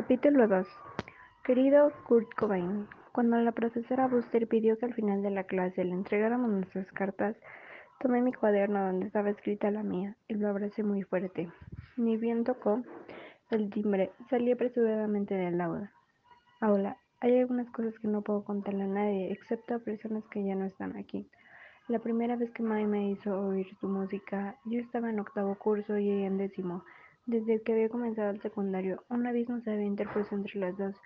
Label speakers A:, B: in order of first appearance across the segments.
A: Capítulo 2 Querido Kurt Cobain, cuando la profesora Buster pidió que al final de la clase le entregáramos nuestras cartas, tomé mi cuaderno donde estaba escrita la mía y lo abracé muy fuerte. Ni bien tocó el timbre, salí apresuradamente del aula. Aula, hay algunas cosas que no puedo contarle a nadie, excepto a personas que ya no están aquí. La primera vez que Mai me hizo oír su música, yo estaba en octavo curso y ella en décimo. Desde que había comenzado el secundario, un abismo se había interpuesto entre las dos.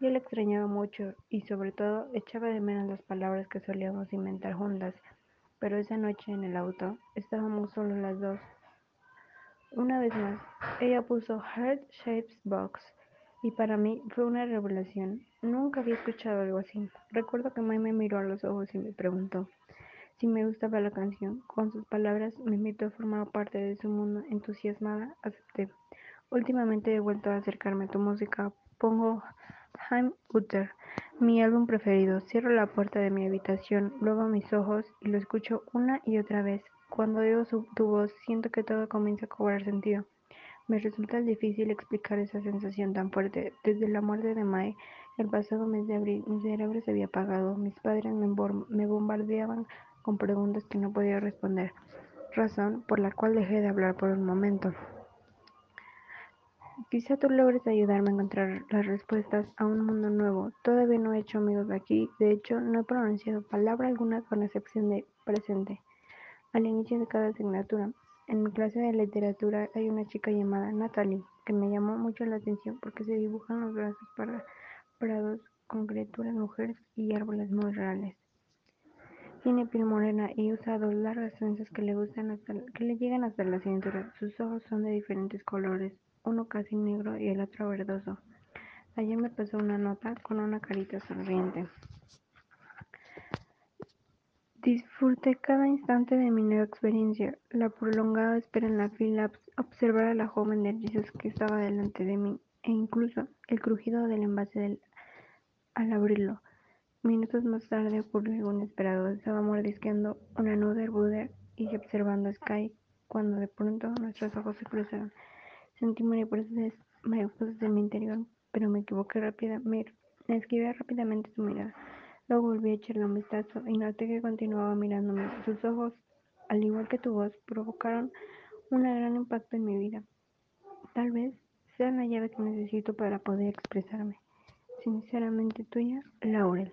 A: Yo la extrañaba mucho y, sobre todo, echaba de menos las palabras que solíamos inventar juntas. Pero esa noche en el auto estábamos solo las dos. Una vez más, ella puso Heart Shapes Box y para mí fue una revelación. Nunca había escuchado algo así. Recuerdo que May me miró a los ojos y me preguntó si me gustaba la canción. Con sus palabras me invitó a formar parte de su mundo. Entusiasmada, acepté. Últimamente he vuelto a acercarme a tu música. Pongo Heim Utter, mi álbum preferido. Cierro la puerta de mi habitación, luego mis ojos y lo escucho una y otra vez. Cuando oigo su, tu voz, siento que todo comienza a cobrar sentido. Me resulta difícil explicar esa sensación tan fuerte. Desde la muerte de Mae, el pasado mes de abril, mi cerebro se había apagado. Mis padres me bombardeaban con preguntas que no podía responder, razón por la cual dejé de hablar por un momento. Quizá tú logres ayudarme a encontrar las respuestas a un mundo nuevo. Todavía no he hecho amigos aquí, de hecho no he pronunciado palabra alguna con excepción de presente. Al inicio de cada asignatura, en mi clase de literatura hay una chica llamada Natalie que me llamó mucho la atención porque se dibujan los brazos para prados con criaturas mujeres y árboles muy reales. Tiene piel morena y usa dos largas trenzas que le gustan hasta que le llegan hasta la cintura. Sus ojos son de diferentes colores, uno casi negro y el otro verdoso. Ayer me pasó una nota con una carita sonriente. Disfruté cada instante de mi nueva experiencia, la prolongada espera en la fila, observar a la joven de risas que estaba delante de mí, e incluso el crujido del envase al abrirlo. Minutos más tarde ocurrió algo inesperado. Estaba mordisqueando una Nuder y observando a Sky cuando de pronto nuestros ojos se cruzaron. Sentí mariposas, mariposas en mi interior, pero me equivoqué rápidamente. Me esquivé rápidamente su mirada. Luego volví a echarle un vistazo y noté que continuaba mirándome. Sus ojos, al igual que tu voz, provocaron un gran impacto en mi vida. Tal vez sean la llave que necesito para poder expresarme. Sinceramente tuya, Laurel.